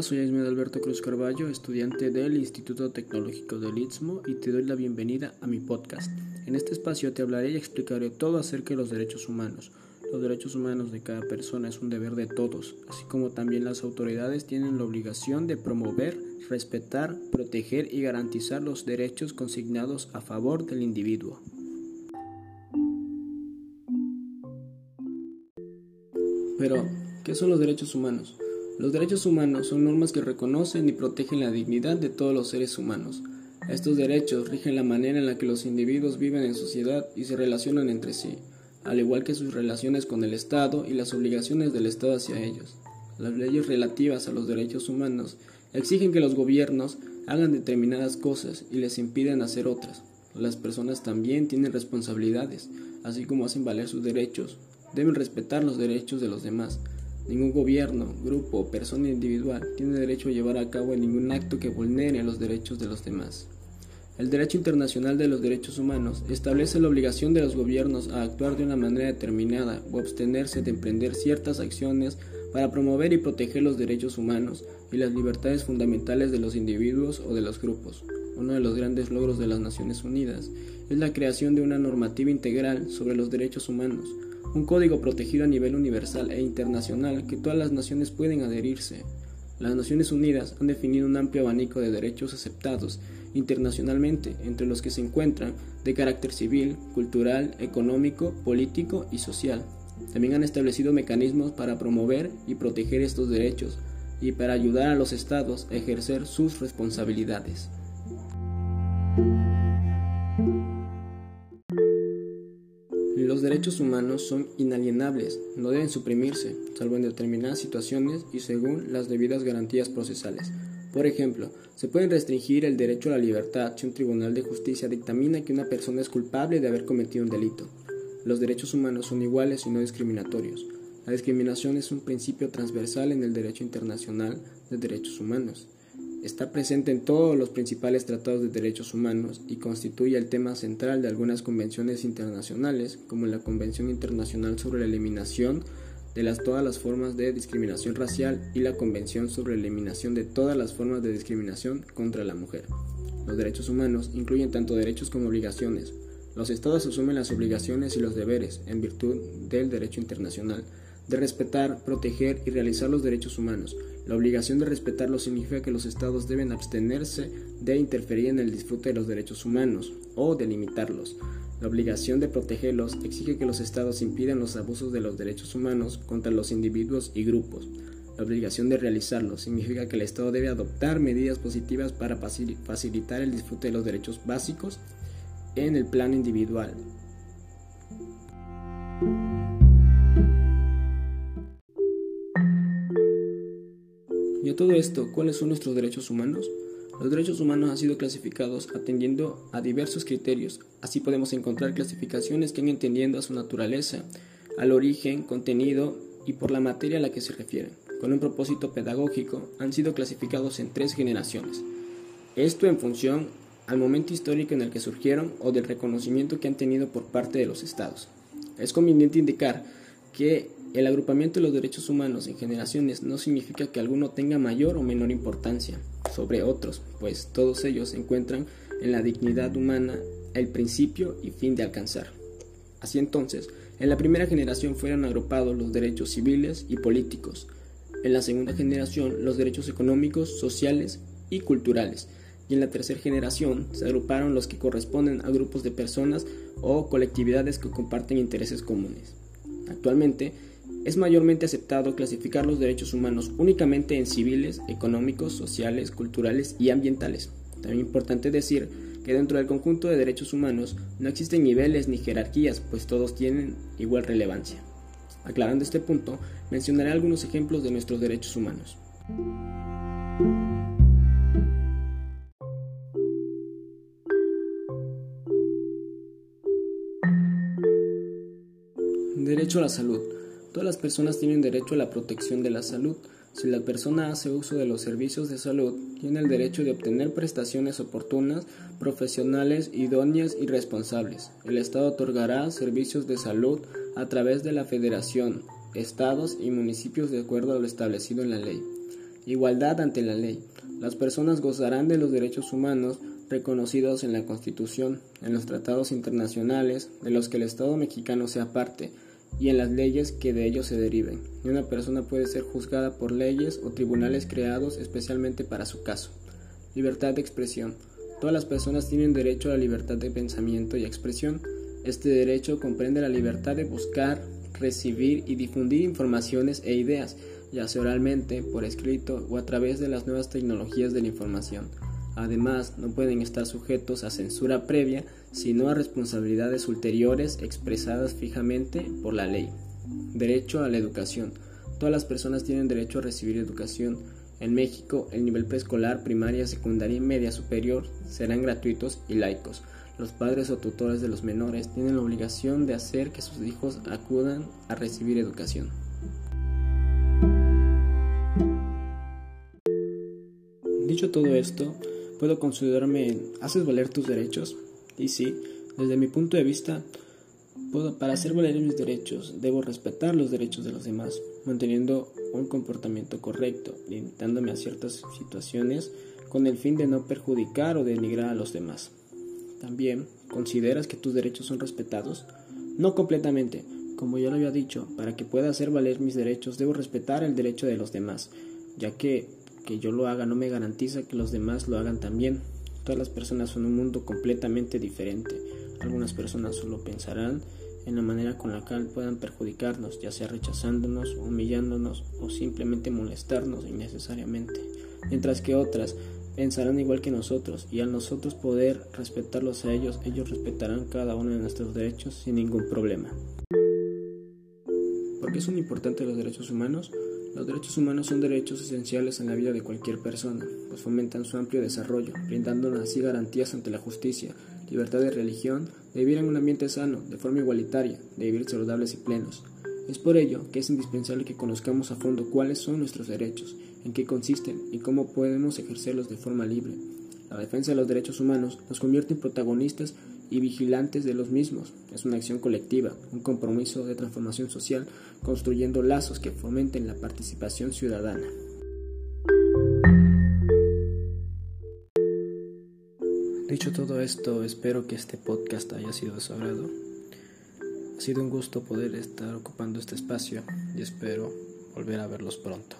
Hola, soy Ismael Alberto Cruz Carballo, estudiante del Instituto Tecnológico del Istmo y te doy la bienvenida a mi podcast. En este espacio te hablaré y explicaré todo acerca de los derechos humanos. Los derechos humanos de cada persona es un deber de todos, así como también las autoridades tienen la obligación de promover, respetar, proteger y garantizar los derechos consignados a favor del individuo. Pero, ¿qué son los derechos humanos? Los derechos humanos son normas que reconocen y protegen la dignidad de todos los seres humanos. Estos derechos rigen la manera en la que los individuos viven en sociedad y se relacionan entre sí, al igual que sus relaciones con el Estado y las obligaciones del Estado hacia ellos. Las leyes relativas a los derechos humanos exigen que los gobiernos hagan determinadas cosas y les impiden hacer otras. Las personas también tienen responsabilidades, así como hacen valer sus derechos. Deben respetar los derechos de los demás Ningún gobierno, grupo o persona individual tiene derecho a llevar a cabo ningún acto que vulnere los derechos de los demás. El derecho internacional de los derechos humanos establece la obligación de los gobiernos a actuar de una manera determinada o abstenerse de emprender ciertas acciones para promover y proteger los derechos humanos y las libertades fundamentales de los individuos o de los grupos. Uno de los grandes logros de las Naciones Unidas es la creación de una normativa integral sobre los derechos humanos, un código protegido a nivel universal e internacional que todas las naciones pueden adherirse. Las Naciones Unidas han definido un amplio abanico de derechos aceptados internacionalmente, entre los que se encuentran de carácter civil, cultural, económico, político y social. También han establecido mecanismos para promover y proteger estos derechos y para ayudar a los estados a ejercer sus responsabilidades. Los derechos humanos son inalienables, no deben suprimirse, salvo en determinadas situaciones y según las debidas garantías procesales. Por ejemplo, se puede restringir el derecho a la libertad si un tribunal de justicia dictamina que una persona es culpable de haber cometido un delito. Los derechos humanos son iguales y no discriminatorios. La discriminación es un principio transversal en el derecho internacional de derechos humanos. Está presente en todos los principales tratados de derechos humanos y constituye el tema central de algunas convenciones internacionales, como la Convención Internacional sobre la Eliminación de las, todas las formas de discriminación racial y la Convención sobre la Eliminación de todas las formas de discriminación contra la mujer. Los derechos humanos incluyen tanto derechos como obligaciones. Los estados asumen las obligaciones y los deberes, en virtud del derecho internacional, de respetar, proteger y realizar los derechos humanos, la obligación de respetarlos significa que los estados deben abstenerse de interferir en el disfrute de los derechos humanos o de limitarlos. La obligación de protegerlos exige que los estados impidan los abusos de los derechos humanos contra los individuos y grupos. La obligación de realizarlos significa que el Estado debe adoptar medidas positivas para facilitar el disfrute de los derechos básicos en el plano individual. Todo esto, ¿cuáles son nuestros derechos humanos? Los derechos humanos han sido clasificados atendiendo a diversos criterios. Así podemos encontrar clasificaciones que han entendiendo a su naturaleza, al origen, contenido y por la materia a la que se refieren. Con un propósito pedagógico, han sido clasificados en tres generaciones. Esto en función al momento histórico en el que surgieron o del reconocimiento que han tenido por parte de los estados. Es conveniente indicar que el agrupamiento de los derechos humanos en generaciones no significa que alguno tenga mayor o menor importancia sobre otros, pues todos ellos encuentran en la dignidad humana el principio y fin de alcanzar. Así entonces, en la primera generación fueron agrupados los derechos civiles y políticos, en la segunda generación los derechos económicos, sociales y culturales, y en la tercera generación se agruparon los que corresponden a grupos de personas o colectividades que comparten intereses comunes. Actualmente, es mayormente aceptado clasificar los derechos humanos únicamente en civiles, económicos, sociales, culturales y ambientales. También importante decir que dentro del conjunto de derechos humanos no existen niveles ni jerarquías, pues todos tienen igual relevancia. Aclarando este punto, mencionaré algunos ejemplos de nuestros derechos humanos. Derecho a la salud. Todas las personas tienen derecho a la protección de la salud. Si la persona hace uso de los servicios de salud, tiene el derecho de obtener prestaciones oportunas, profesionales, idóneas y responsables. El Estado otorgará servicios de salud a través de la Federación, estados y municipios de acuerdo a lo establecido en la ley. Igualdad ante la ley. Las personas gozarán de los derechos humanos reconocidos en la Constitución, en los tratados internacionales de los que el Estado mexicano sea parte y en las leyes que de ellos se deriven. Y una persona puede ser juzgada por leyes o tribunales creados especialmente para su caso. Libertad de expresión. Todas las personas tienen derecho a la libertad de pensamiento y expresión. Este derecho comprende la libertad de buscar, recibir y difundir informaciones e ideas, ya sea oralmente, por escrito o a través de las nuevas tecnologías de la información. Además, no pueden estar sujetos a censura previa, sino a responsabilidades ulteriores expresadas fijamente por la ley. Derecho a la educación. Todas las personas tienen derecho a recibir educación. En México, el nivel preescolar, primaria, secundaria y media superior serán gratuitos y laicos. Los padres o tutores de los menores tienen la obligación de hacer que sus hijos acudan a recibir educación. Dicho todo esto, puedo considerarme ¿haces valer tus derechos? Y sí, desde mi punto de vista, para hacer valer mis derechos, debo respetar los derechos de los demás, manteniendo un comportamiento correcto, limitándome a ciertas situaciones con el fin de no perjudicar o denigrar a los demás. También, ¿consideras que tus derechos son respetados? No completamente. Como ya lo había dicho, para que pueda hacer valer mis derechos debo respetar el derecho de los demás, ya que que yo lo haga no me garantiza que los demás lo hagan también. Todas las personas son un mundo completamente diferente. Algunas personas solo pensarán en la manera con la cual puedan perjudicarnos, ya sea rechazándonos, humillándonos o simplemente molestarnos innecesariamente, mientras que otras pensarán igual que nosotros y al nosotros poder respetarlos a ellos, ellos respetarán cada uno de nuestros derechos sin ningún problema. ¿Por qué son importantes los derechos humanos? Los derechos humanos son derechos esenciales en la vida de cualquier persona, pues fomentan su amplio desarrollo, brindándonos así garantías ante la justicia, libertad de religión, de vivir en un ambiente sano, de forma igualitaria, de vivir saludables y plenos. Es por ello que es indispensable que conozcamos a fondo cuáles son nuestros derechos, en qué consisten y cómo podemos ejercerlos de forma libre. La defensa de los derechos humanos nos convierte en protagonistas y vigilantes de los mismos. Es una acción colectiva, un compromiso de transformación social, construyendo lazos que fomenten la participación ciudadana. Dicho todo esto, espero que este podcast haya sido de su agrado. Ha sido un gusto poder estar ocupando este espacio y espero volver a verlos pronto.